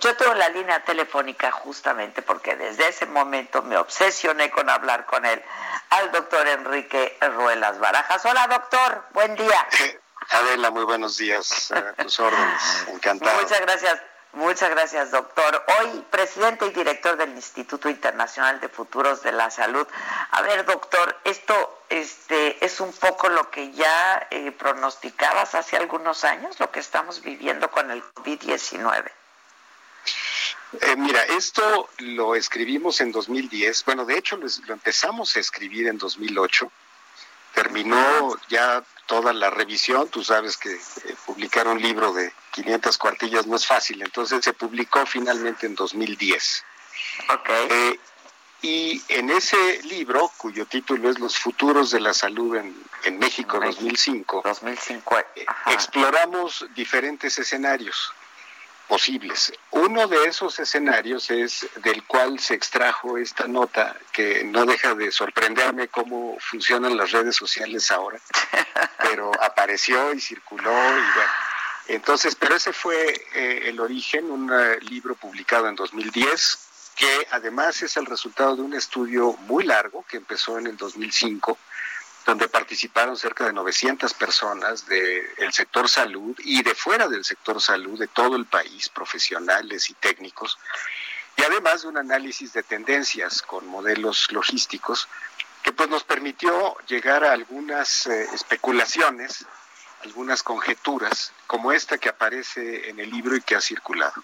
Yo tengo la línea telefónica justamente porque desde ese momento me obsesioné con hablar con él, al doctor Enrique Ruelas Barajas. Hola doctor, buen día. Adela, muy buenos días. A tus órdenes, encantado. Muchas gracias. Muchas gracias, doctor. Hoy, presidente y director del Instituto Internacional de Futuros de la Salud. A ver, doctor, esto este, es un poco lo que ya eh, pronosticabas hace algunos años, lo que estamos viviendo con el COVID-19. Eh, mira, esto lo escribimos en 2010. Bueno, de hecho lo, lo empezamos a escribir en 2008. Terminó ya toda la revisión. Tú sabes que eh, publicar un libro de 500 cuartillas no es fácil. Entonces se publicó finalmente en 2010. Okay. Eh, y en ese libro, cuyo título es Los futuros de la salud en, en México, México 2005, 2005. eh, exploramos diferentes escenarios posibles. Uno de esos escenarios es del cual se extrajo esta nota, que no deja de sorprenderme cómo funcionan las redes sociales ahora, pero apareció y circuló y bueno. Entonces, pero ese fue eh, el origen, un eh, libro publicado en 2010, que además es el resultado de un estudio muy largo que empezó en el 2005 donde participaron cerca de 900 personas del sector salud y de fuera del sector salud, de todo el país, profesionales y técnicos, y además de un análisis de tendencias con modelos logísticos que pues nos permitió llegar a algunas eh, especulaciones, algunas conjeturas, como esta que aparece en el libro y que ha circulado.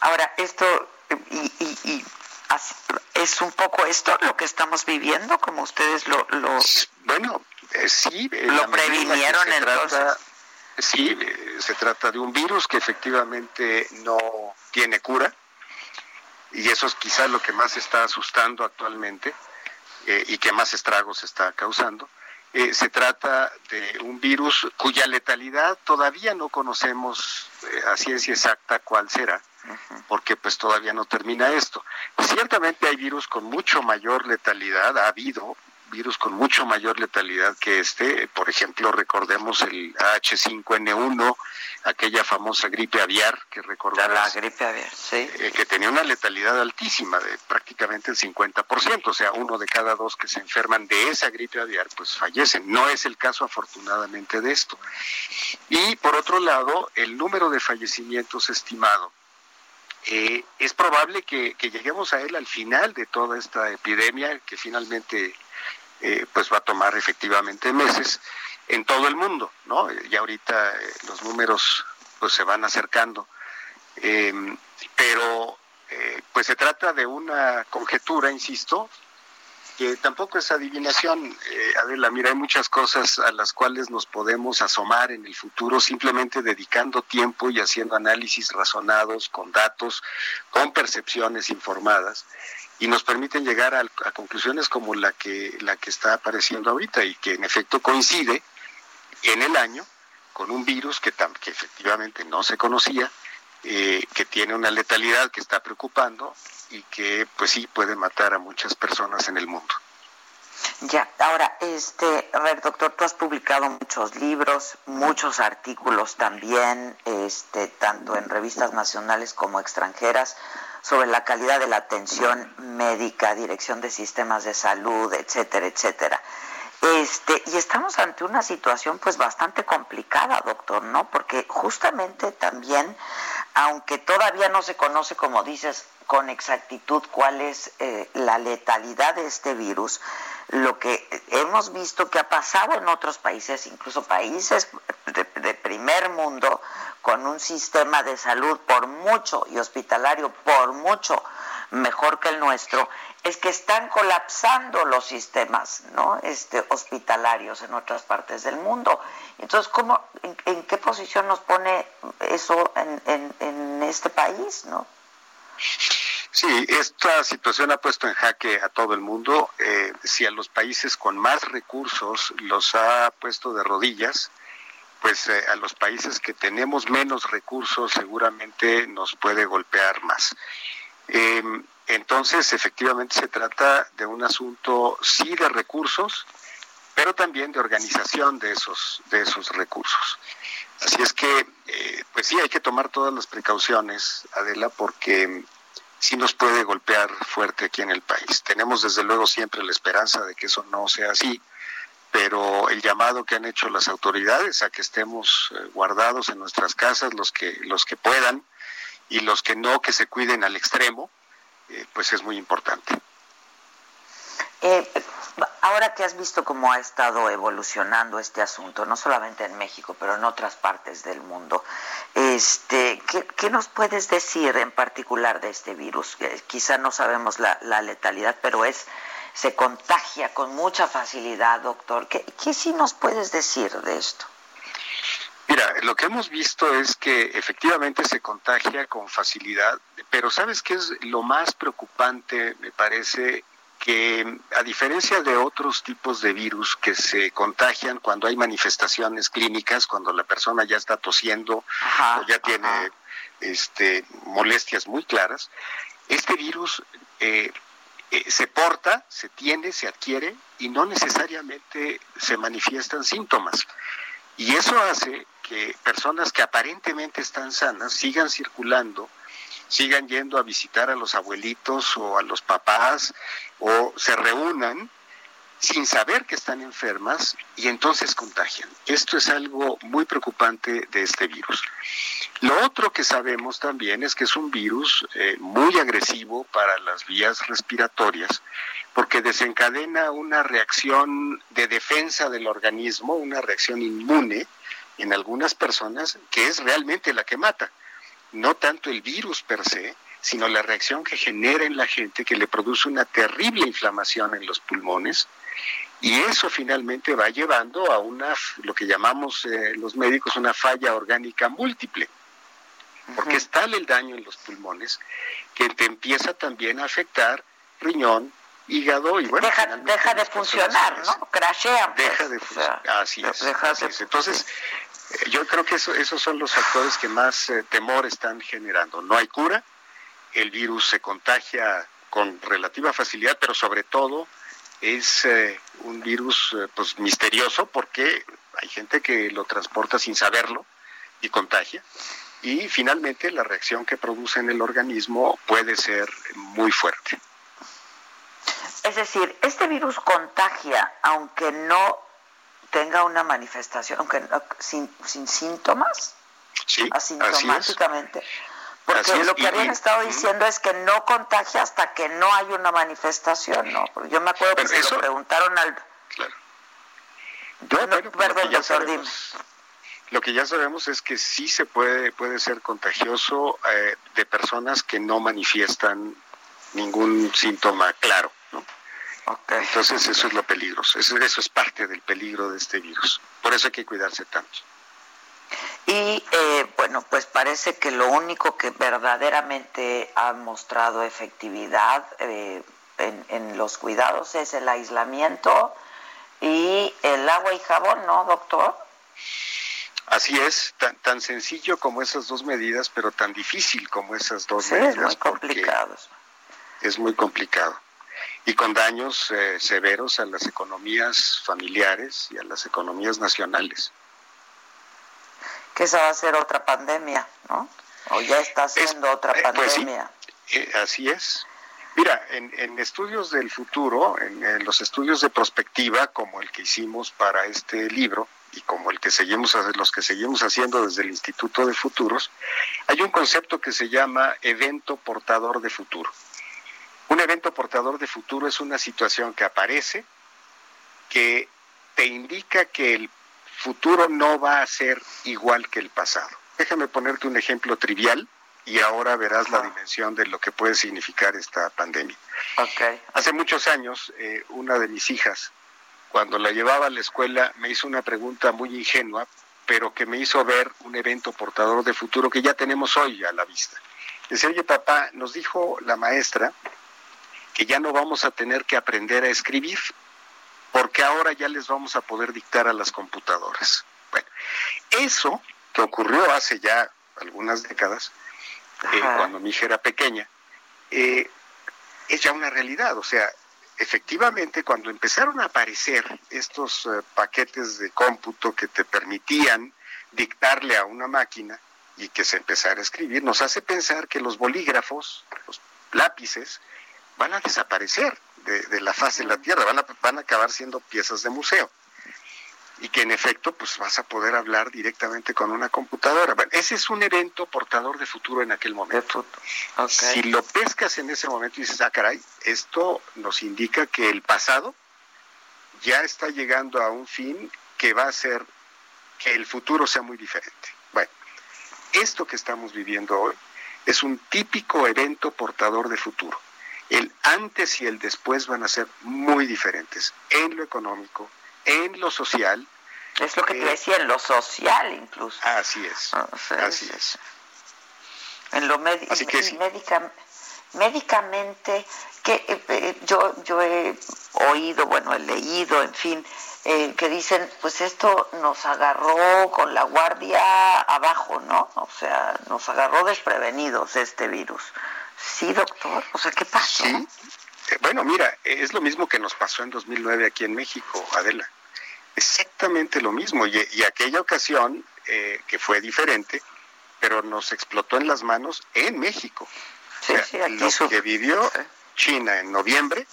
Ahora, esto, y, y- es un poco esto lo que estamos viviendo, como ustedes lo... lo Bueno, eh, sí. en ¿Lo en previnieron, se trata- sí, eh, se trata de un virus que efectivamente no tiene cura y eso es quizás lo que más está asustando actualmente eh, y que más estragos está causando. Eh, se trata de un virus cuya letalidad todavía no conocemos eh, a ciencia exacta cuál será, porque pues todavía no termina esto. Ciertamente hay virus con mucho mayor letalidad, ha habido virus con mucho mayor letalidad que este, por ejemplo, recordemos el H5N1, aquella famosa gripe aviar que de la gripe aviar, sí. eh, que tenía una letalidad altísima, de prácticamente el 50%, o sea, uno de cada dos que se enferman de esa gripe aviar, pues fallecen. No es el caso, afortunadamente, de esto. Y por otro lado, el número de fallecimientos estimado. Eh, es probable que, lleguemos a él al final de toda esta epidemia, que finalmente eh, pues va a tomar efectivamente meses en todo el mundo, ¿no? Ya ahorita eh, los números pues se van acercando. Eh, pero eh, pues se trata de una conjetura, insisto, que tampoco es adivinación, eh, Adela, mira, hay muchas cosas a las cuales nos podemos asomar en el futuro simplemente dedicando tiempo y haciendo análisis razonados, con datos, con percepciones informadas, y nos permiten llegar a, conclusiones como la que, la que está apareciendo ahorita y que en efecto coincide en el año con un virus que, que efectivamente no se conocía, eh, que tiene una letalidad que está preocupando y que pues sí puede matar a muchas personas en el mundo. Ya, ahora, este, doctor, tú has publicado muchos libros, muchos artículos también, este, tanto en revistas nacionales como extranjeras, sobre la calidad de la atención médica, dirección de sistemas de salud, etcétera, etcétera. Este, y estamos ante una situación pues bastante complicada, doctor, ¿no? Porque justamente también, aunque todavía no se conoce, como dices, con exactitud cuál es eh, la letalidad de este virus, lo que hemos visto que ha pasado en otros países, incluso países de, de primer mundo, con un sistema de salud por mucho y hospitalario por mucho mejor que el nuestro, es que están colapsando los sistemas ¿no? este, hospitalarios en otras partes del mundo. Entonces, ¿cómo, en, qué posición nos pone eso en, en, este país? ¿no? Sí, esta situación ha puesto en jaque a todo el mundo. Eh, si a los países con más recursos los ha puesto de rodillas, pues eh, a los países que tenemos menos recursos seguramente nos puede golpear más. Em, entonces, efectivamente se trata de un asunto sí de recursos, pero también de organización de esos, de esos recursos. Así es que, eh, pues sí, hay que tomar todas las precauciones, Adela, porque sí nos puede golpear fuerte aquí en el país. Tenemos desde luego siempre la esperanza de que eso no sea así, pero el llamado que han hecho las autoridades a que estemos eh, guardados en nuestras casas, los que, los que puedan, y los que no, que se cuiden al extremo, eh, pues es muy importante. Eh, ahora que has visto cómo ha estado evolucionando este asunto, no solamente en México, pero en otras partes del mundo, este, ¿qué, nos puedes decir en particular de este virus? quizá no sabemos la, letalidad, pero es se contagia con mucha facilidad, doctor. ¿Qué, ¿Qué sí nos puedes decir de esto? Mira, lo que hemos visto es que efectivamente se contagia con facilidad, pero ¿sabes qué es lo más preocupante, me parece? Que a diferencia de otros tipos de virus que se contagian cuando hay manifestaciones clínicas, cuando la persona ya está tosiendo o ya tiene este, molestias muy claras, este virus eh, eh, se porta, se tiene, se adquiere y no necesariamente se manifiestan síntomas. Y eso hace que personas que aparentemente están sanas sigan circulando, sigan yendo a visitar a los abuelitos o a los papás o se reúnan sin saber que están enfermas y entonces contagian. Esto es algo muy preocupante de este virus. Lo otro que sabemos también es que es un virus eh, muy agresivo para las vías respiratorias porque desencadena una reacción de defensa del organismo, una reacción inmune en algunas personas que es realmente la que mata. No tanto el virus per se, sino la reacción que genera en la gente que le produce una terrible inflamación en los pulmones. Y eso finalmente va llevando a una lo que llamamos eh, los médicos una falla orgánica múltiple. Porque es tal el daño en los pulmones que te empieza también a afectar riñón, hígado y bueno. Deja, de funcionar, ¿no? Crashea. Pues, deja de funcionar. Así es. Entonces, eh, yo creo que eso, esos son los factores que más eh, temor están generando. No hay cura, el virus se contagia con relativa facilidad, pero sobre todo es eh, un virus pues misterioso porque hay gente que lo transporta sin saberlo y contagia. Y finalmente la reacción que produce en el organismo puede ser muy fuerte. Es decir, este virus contagia aunque no tenga una manifestación, aunque sin, síntomas, sí, asintomáticamente. Porque lo que habían estado diciendo es que no contagia hasta que no hay una manifestación, ¿no? Porque yo me acuerdo que se lo preguntaron al... Claro. perdón, doctor, Lo que ya sabemos es que sí se puede, puede ser contagioso eh, de personas que no manifiestan ningún síntoma claro. Entonces eso es lo peligroso, eso, eso es parte del peligro de este virus. Por eso hay que cuidarse tanto. Y eh, bueno, pues parece que lo único que verdaderamente ha mostrado efectividad eh, en, los cuidados es el aislamiento y el agua y jabón, ¿no, doctor? Así es, tan, tan sencillo como esas dos medidas, pero tan difícil como esas dos medidas. Es muy complicado. Es muy complicado y con daños eh, severos a las economías familiares y a las economías nacionales. Que esa va a ser otra pandemia, ¿no? O ya está siendo otra eh, pues pandemia. Eh, así es. Mira, en, estudios del futuro, en, los estudios de prospectiva, como el que hicimos para este libro y como el que seguimos los que seguimos haciendo desde el Instituto de Futuros, hay un concepto que se llama evento portador de futuro. Un evento portador de futuro es una situación que aparece, que te indica que el futuro no va a ser igual que el pasado. Déjame ponerte un ejemplo trivial y ahora verás la dimensión de lo que puede significar esta pandemia. Okay. Hace muchos años, eh, una de mis hijas, cuando la llevaba a la escuela, me hizo una pregunta muy ingenua, pero que me hizo ver un evento portador de futuro que ya tenemos hoy a la vista. Dice, oye papá, nos dijo la maestra que ya no vamos a tener que aprender a escribir, porque ahora ya les vamos a poder dictar a las computadoras. Bueno, eso que ocurrió hace ya algunas décadas, eh, cuando mi hija era pequeña, eh, es ya una realidad. O sea, efectivamente, cuando empezaron a aparecer estos eh, paquetes de cómputo que te permitían dictarle a una máquina y que se empezara a escribir, nos hace pensar que los bolígrafos, los lápices, van a desaparecer de, la faz de la Tierra, van a, van a acabar siendo piezas de museo y que en efecto pues vas a poder hablar directamente con una computadora. Bueno, ese es un evento portador de futuro en aquel momento. Si lo pescas en ese momento y dices, ah, caray, esto nos indica que el pasado ya está llegando a un fin que va a hacer que el futuro sea muy diferente. Bueno, esto que estamos viviendo hoy es un típico evento portador de futuro. Antes y el después van a ser muy diferentes en lo económico, en lo social. Es lo que te eh, decía, en lo social incluso. Así es, así es. En lo médico, médicamente, que eh, eh, yo, yo he oído, bueno, he leído, en fin, que dicen, pues esto nos agarró con la guardia abajo, ¿no? O sea, nos agarró desprevenidos este virus. Sí, doctor. O sea, ¿qué pasó? Sí. Bueno, mira, es lo mismo que nos pasó en 2009 aquí en México, Adela exactamente lo mismo. Y, aquella ocasión, eh, que fue diferente, pero nos explotó en las manos en México. lo que vivió China en noviembre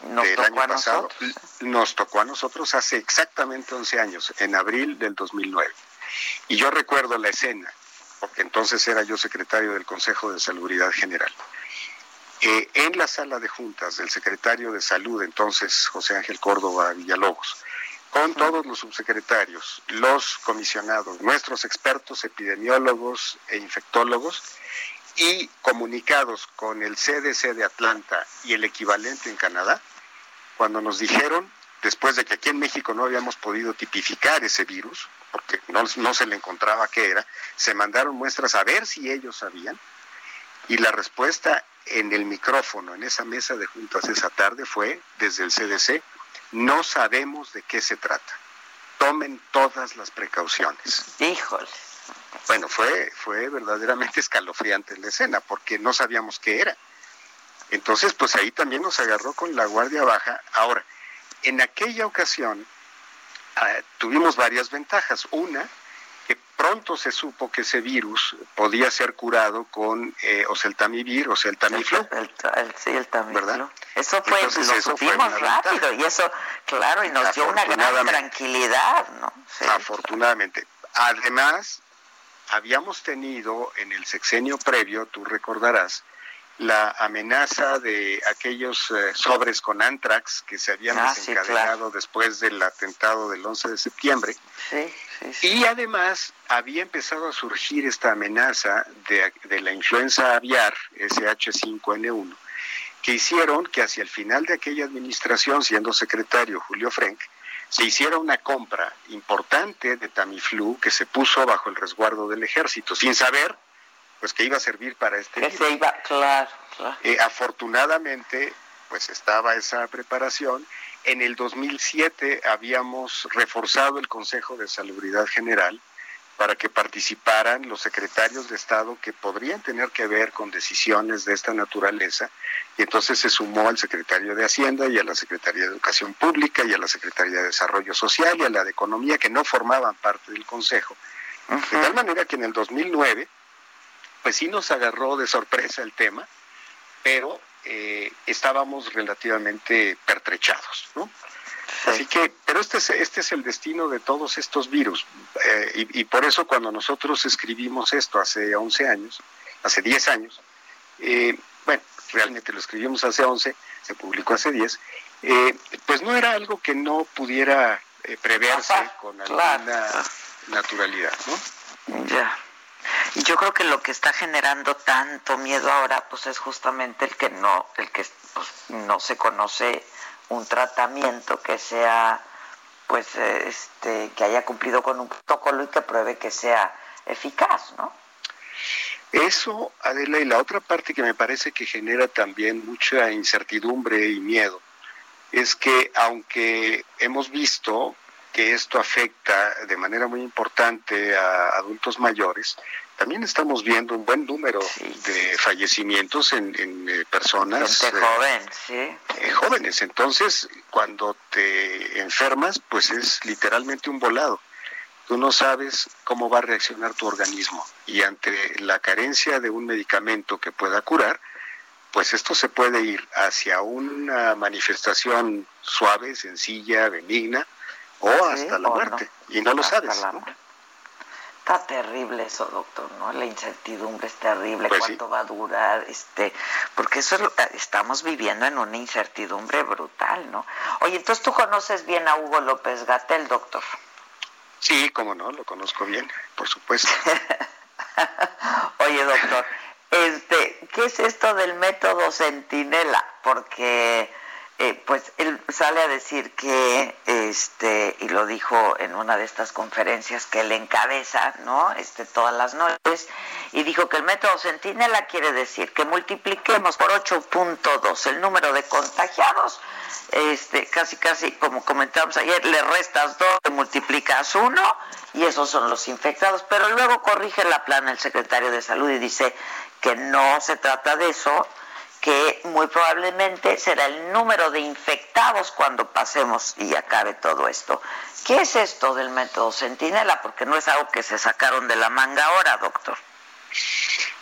del año pasado nos tocó a nosotros hace exactamente 11 años, en abril del 2009. Y yo recuerdo la escena, porque entonces era yo secretario del Consejo de Salubridad General. Eh, en la sala de juntas del secretario de Salud, entonces José Ángel Córdoba Villalobos, con todos los subsecretarios, los comisionados, nuestros expertos epidemiólogos e infectólogos y comunicados con el CDC de Atlanta y el equivalente en Canadá, cuando nos dijeron, después de que aquí en México no habíamos podido tipificar ese virus, porque no, no se le encontraba qué era, se mandaron muestras a ver si ellos sabían, y la respuesta en el micrófono, en esa mesa de juntas esa tarde, fue desde el CDC, no sabemos de qué se trata. Tomen todas las precauciones. Híjole. Bueno, fue, fue verdaderamente escalofriante la escena, porque no sabíamos qué era. Entonces, pues ahí también nos agarró con la guardia baja. Ahora, en aquella ocasión ah, tuvimos varias ventajas. Una, pronto se supo que ese virus podía ser curado con eh, oseltamivir o seltamiflu. El, sí, el tamiflu. ¿verdad? Eso fue, lo supimos rápido y eso, claro, y nos dio una gran tranquilidad, ¿no? afortunadamente. Además, habíamos tenido en el sexenio previo, tú recordarás, la amenaza de aquellos eh, sobres con antrax que se habían ah, desencadenado después del atentado del 11 de septiembre. y además había empezado a surgir esta amenaza de, de la influenza aviar, SH5N1, que hicieron que hacia el final de aquella administración, siendo secretario Julio Frank, se hiciera una compra importante de Tamiflu que se puso bajo el resguardo del ejército, sin saber pues que iba a servir para este que se iba, claro, eh, afortunadamente, pues estaba esa preparación. En el 2007 habíamos reforzado el Consejo de Salubridad General para que participaran los secretarios de Estado que podrían tener que ver con decisiones de esta naturaleza. Y entonces se sumó al secretario de Hacienda y a la Secretaría de Educación Pública y a la Secretaría de Desarrollo Social y a la de Economía, que no formaban parte del Consejo. De tal manera que en el 2009 pues sí nos agarró de sorpresa el tema, pero eh, estábamos relativamente pertrechados, ¿no? Así que, pero este es, este es el destino de todos estos virus. Eh, y, por eso cuando nosotros escribimos esto hace 11 años, hace 10 años, eh, bueno, realmente lo escribimos hace 11, se publicó hace 10, pues no era algo que no pudiera preverse con alguna naturalidad, ¿no? Ya. Yo creo que lo que está generando tanto miedo ahora, pues es justamente el que no, el que pues, no se conoce un tratamiento que sea, pues, este, que haya cumplido con un protocolo y que pruebe que sea eficaz, ¿no? Eso, Adela, y la otra parte que me parece que genera también mucha incertidumbre y miedo, es que aunque hemos visto que esto afecta de manera muy importante a adultos mayores, también estamos viendo un buen número de fallecimientos en, eh, personas eh, eh, jóvenes. Entonces, cuando te enfermas, pues es literalmente un volado. Tú no sabes cómo va a reaccionar tu organismo y ante la carencia de un medicamento que pueda curar, pues esto se puede ir hacia una manifestación suave, sencilla, benigna, o hasta la muerte. Y no lo sabes. Está terrible eso, doctor, ¿no? La incertidumbre es terrible, pues cuánto va a durar, este, porque eso estamos viviendo en una incertidumbre brutal, ¿no? Oye, entonces tú conoces bien a Hugo López Gatel, doctor. Sí, cómo no, lo conozco bien, por supuesto. Oye, doctor, este, ¿qué es esto del método Centinela? Porque eh, pues él sale a decir que, este, y lo dijo en una de estas conferencias que él encabeza, ¿no? Este, todas las noches, y dijo que el método Centinela quiere decir que multipliquemos por 8.2 el número de contagiados, este, casi casi como comentamos ayer, le restas 2, le multiplicas 1 y esos son los infectados, pero luego corrige la plana el secretario de salud y dice que no se trata de eso, que muy probablemente será el número de infectados cuando pasemos y acabe todo esto. ¿Qué es esto del método Centinela? Porque no es algo que se sacaron de la manga ahora, doctor.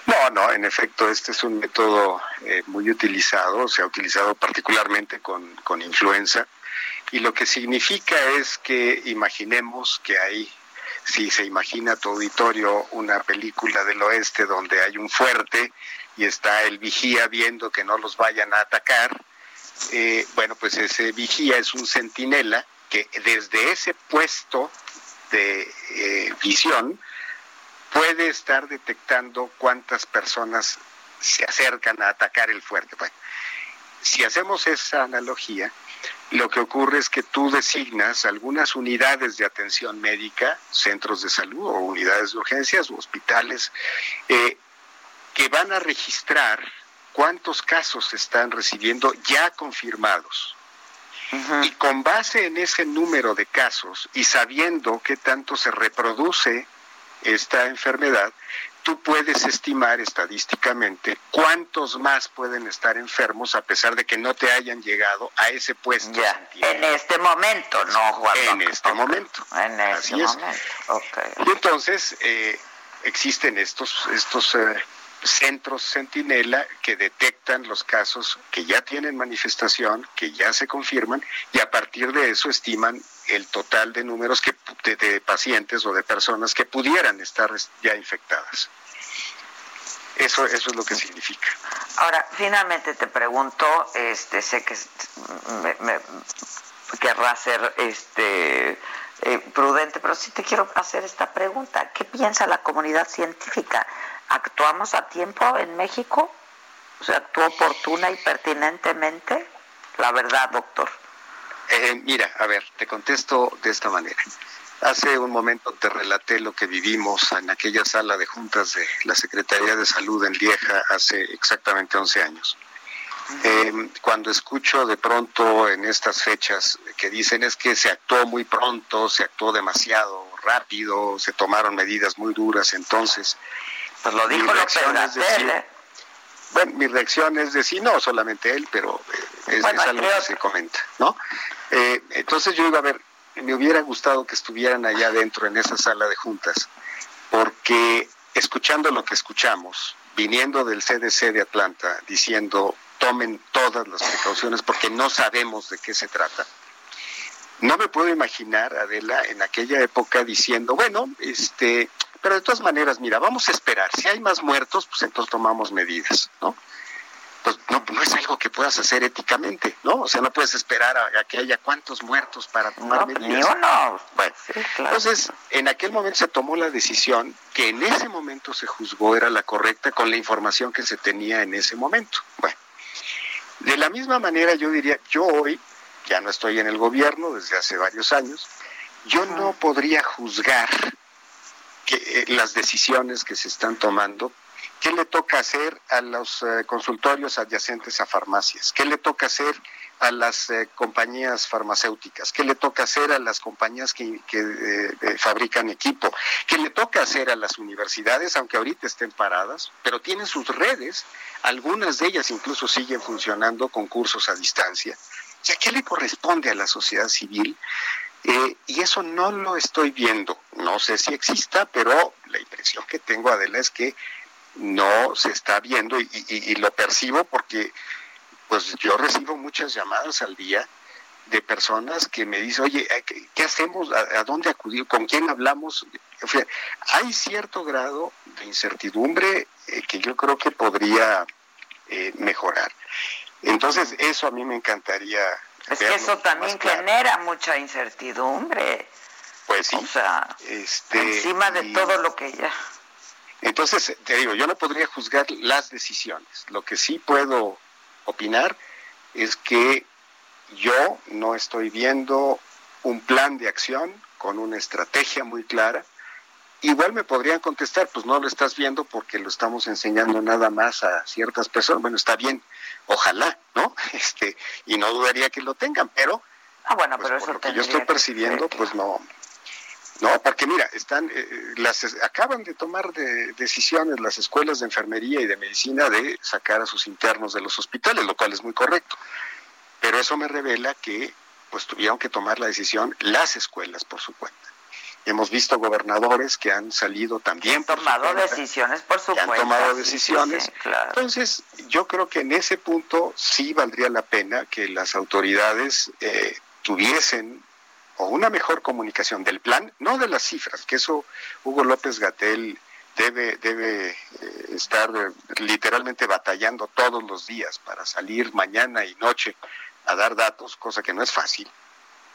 No, no, en efecto, este es un método eh, muy utilizado, se ha utilizado particularmente con, con influenza, y lo que significa es que imaginemos que hay si se imagina tu auditorio una película del oeste donde hay un fuerte y está el vigía viendo que no los vayan a atacar, eh, bueno, pues ese vigía es un centinela que desde ese puesto de eh, visión puede estar detectando cuántas personas se acercan a atacar el fuerte. Bueno, si hacemos esa analogía, lo que ocurre es que tú designas algunas unidades de atención médica, centros de salud o unidades de urgencias o hospitales, eh, que van a registrar cuántos casos están recibiendo ya confirmados. Y con base en ese número de casos y sabiendo qué tanto se reproduce esta enfermedad, tú puedes estimar estadísticamente cuántos más pueden estar enfermos a pesar de que no te hayan llegado a ese puesto. Ya, en este momento, no, Juan. En este momento. En este momento. Y entonces eh, existen estos, estos eh, centros centinela que detectan los casos que ya tienen manifestación, que ya se confirman y a partir de eso estiman el total de números que, de, pacientes o de personas que pudieran estar ya infectadas. Eso, eso es lo que significa. Ahora, finalmente te pregunto, este, sé que me, querrá ser este, eh, prudente, pero sí te quiero hacer esta pregunta. ¿Qué piensa la comunidad científica? ¿Actuamos a tiempo en México? ¿Se actuó oportuna y pertinentemente? La verdad, doctor. Eh, mira, a ver, te contesto de esta manera. Hace un momento te relaté lo que vivimos en aquella sala de juntas de la Secretaría de Salud en Lieja hace exactamente 11 años. Eh, cuando escucho de pronto en estas fechas que dicen es que se actuó muy pronto, se actuó demasiado rápido, se tomaron medidas muy duras, entonces pues lo dijo López Gatel, ¿eh? Bueno, mi reacción es decir, no solamente él, pero eh, es, algo que se comenta, ¿no? Eh, entonces yo iba a ver, me hubiera gustado que estuvieran allá adentro en esa sala de juntas, porque escuchando lo que escuchamos, viniendo del CDC de Atlanta, diciendo tomen todas las precauciones porque no sabemos de qué se trata. No me puedo imaginar, Adela, en aquella época diciendo, bueno, este, pero de todas maneras, mira, vamos a esperar. Si hay más muertos, pues entonces tomamos medidas, ¿no? pues no, no es algo que puedas hacer éticamente, ¿no? O sea, no puedes esperar a, que haya cuantos muertos para tomar no, Ni uno. Bueno, entonces, en aquel momento se tomó la decisión que en ese momento se juzgó era la correcta con la información que se tenía en ese momento. Bueno, de la misma manera yo diría, yo hoy, ya no estoy en el gobierno desde hace varios años, yo no podría juzgar que, eh, las decisiones que se están tomando ¿Qué le toca hacer a los eh, consultorios adyacentes a farmacias? ¿Qué le toca hacer a las eh, compañías farmacéuticas? ¿Qué le toca hacer a las compañías que, eh, fabrican equipo? ¿Qué le toca hacer a las universidades, aunque ahorita estén paradas, pero tienen sus redes? Algunas de ellas incluso siguen funcionando con cursos a distancia. O sea, ¿qué le corresponde a la sociedad civil? Y eso no lo estoy viendo. No sé si exista, pero la impresión que tengo, Adela, es que no se está viendo y, lo percibo porque pues yo recibo muchas llamadas al día de personas que me dicen, oye, ¿qué, hacemos? ¿A, dónde acudir? ¿Con quién hablamos? hay cierto grado de incertidumbre eh, que yo creo que podría eh, mejorar. Entonces, eso a mí me encantaría. Es que eso también genera mucha incertidumbre. Pues sí. O sea, este, encima de todo lo que ya. Entonces, te digo, yo no podría juzgar las decisiones. Lo que sí puedo opinar es que yo no estoy viendo un plan de acción con una estrategia muy clara. Igual me podrían contestar, pues no lo estás viendo porque lo estamos enseñando nada más a ciertas personas. Bueno, está bien, ojalá, ¿no? Este, y no dudaría que lo tengan, pero Ah, bueno, pues, pero lo que yo estoy percibiendo, pues no, no, porque mira, están, eh, eh, las, acaban de tomar de, decisiones las escuelas de enfermería y de medicina de sacar a sus internos de los hospitales, lo cual es muy correcto. Pero eso me revela que pues tuvieron que tomar la decisión las escuelas por su cuenta. Hemos visto gobernadores que han salido también por tomado decisiones por su cuenta. Han tomado decisiones. Entonces, yo creo que en ese punto sí valdría la pena que las autoridades eh, tuviesen o una mejor comunicación del plan, no de las cifras, que eso Hugo López Gatel debe, debe eh, estar eh, literalmente batallando todos los días para salir mañana y noche a dar datos, cosa que no es fácil.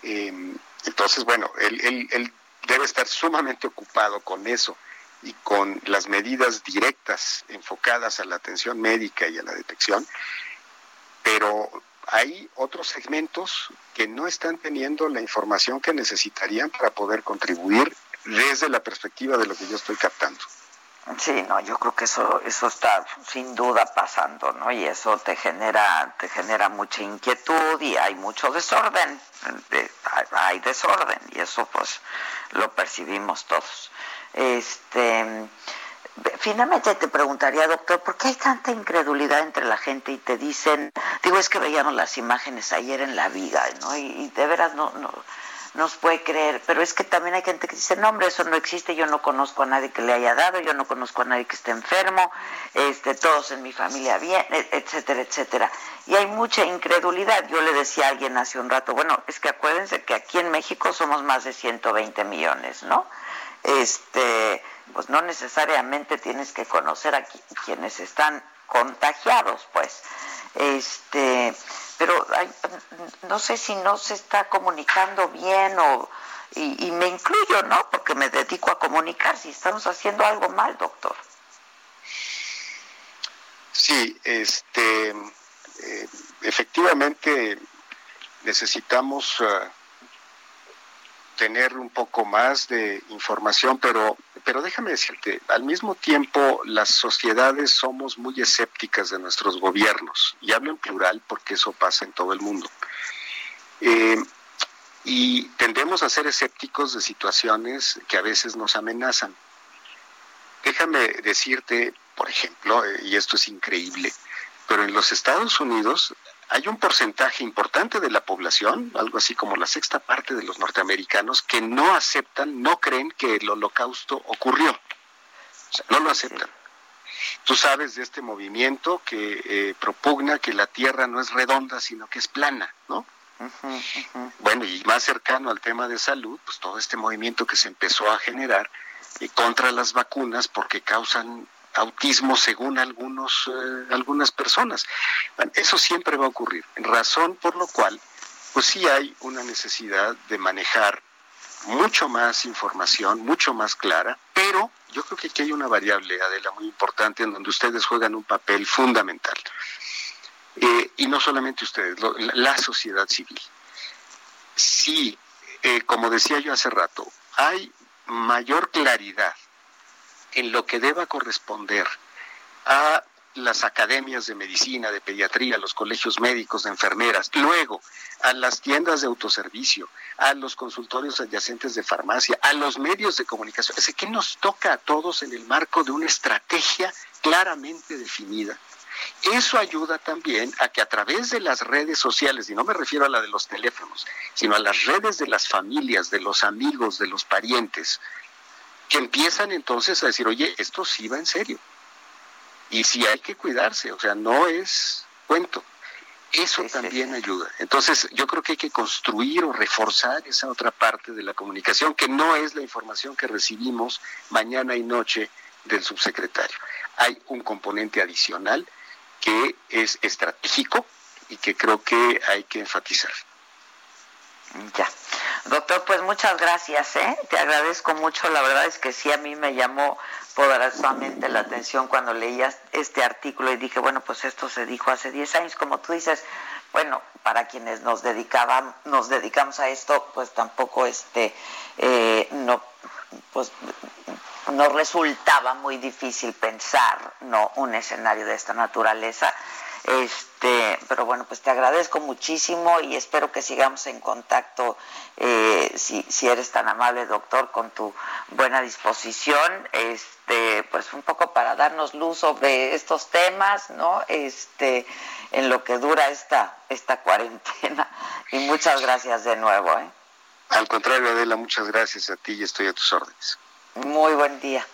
Em, entonces, bueno, él, él, él debe estar sumamente ocupado con eso y con las medidas directas enfocadas a la atención médica y a la detección, pero hay otros segmentos que no están teniendo la información que necesitarían para poder contribuir desde la perspectiva de lo que yo estoy captando. Sí, no, yo creo que eso eso está sin duda pasando, ¿no? Y eso te genera te genera mucha inquietud y hay mucho desorden, hay desorden y eso pues lo percibimos todos. Este Finalmente te preguntaría, doctor, ¿por qué hay tanta incredulidad entre la gente y te dicen, digo, es que veíamos las imágenes ayer en la viga, ¿no? Y, de veras no, no nos puede creer, pero es que también hay gente que dice, no, hombre, eso no existe, yo no conozco a nadie que le haya dado, yo no conozco a nadie que esté enfermo, este, todos en mi familia bien, e, etcétera, etcétera. Y hay mucha incredulidad. Yo le decía a alguien hace un rato, bueno, es que acuérdense que aquí en México somos más de 120 millones, ¿no? Este, pues no necesariamente tienes que conocer a quienes están contagiados, pues. Este, pero no sé si no se está comunicando bien o y, me incluyo, ¿no? Porque me dedico a comunicar si estamos haciendo algo mal, doctor. Sí, este, eh, efectivamente necesitamos uh, tener un poco más de información, pero, pero déjame decirte, al mismo tiempo las sociedades somos muy escépticas de nuestros gobiernos, y hablo en plural porque eso pasa en todo el mundo. Eh, y tendemos a ser escépticos de situaciones que a veces nos amenazan. Déjame decirte, por ejemplo, eh, y esto es increíble, pero en los Estados Unidos hay un porcentaje importante de la población, algo así como la sexta parte de los norteamericanos, que no aceptan, no creen que el holocausto ocurrió. O sea, no lo aceptan. Tú sabes de este movimiento que eh, propugna que la Tierra no es redonda, sino que es plana, ¿no? Bueno, y más cercano al tema de salud, pues todo este movimiento que se empezó a generar eh, contra las vacunas porque causan autismo según algunos, eh, algunas personas. eso siempre va a ocurrir, razón por lo cual, pues sí hay una necesidad de manejar mucho más información, mucho más clara, pero yo creo que aquí hay una variable, Adela, muy importante en donde ustedes juegan un papel fundamental. Eh, y no solamente ustedes, la sociedad civil. Sí, eh, como decía yo hace rato, hay mayor claridad en lo que deba corresponder a las academias de medicina, de pediatría, los colegios médicos, de enfermeras, luego a las tiendas de autoservicio, a los consultorios adyacentes de farmacia, a los medios de comunicación. Es que nos toca a todos en el marco de una estrategia claramente definida. Eso ayuda también a que a través de las redes sociales, y no me refiero a la de los teléfonos, sino a las redes de las familias, de los amigos, de los parientes, que empiezan entonces a decir, oye, esto sí va en serio. Y sí hay que cuidarse, o sea, no es cuento. Eso también ayuda. Entonces, yo creo que hay que construir o reforzar esa otra parte de la comunicación, que no es la información que recibimos mañana y noche del subsecretario. Hay un componente adicional que es estratégico y que creo que hay que enfatizar. Ya. Doctor, pues muchas gracias, ¿eh? Te agradezco mucho. La verdad es que sí, a mí me llamó poderosamente la atención cuando leías este artículo y dije, bueno, pues esto se dijo hace 10 años, como tú dices, bueno, para quienes nos dedicaban, nos dedicamos a esto, pues tampoco este, eh, no, pues no resultaba muy difícil pensar, no, un escenario de esta naturaleza este, pero bueno, pues te agradezco muchísimo y espero que sigamos en contacto, eh, si, si eres tan amable, doctor, con tu buena disposición, este, pues un poco para darnos luz sobre estos temas, ¿no? Este, en lo que dura esta, esta cuarentena. Y muchas gracias de nuevo, ¿eh? Al contrario, Adela, muchas gracias a ti y estoy a tus órdenes. Muy buen día.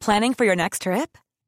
Planning for your next trip?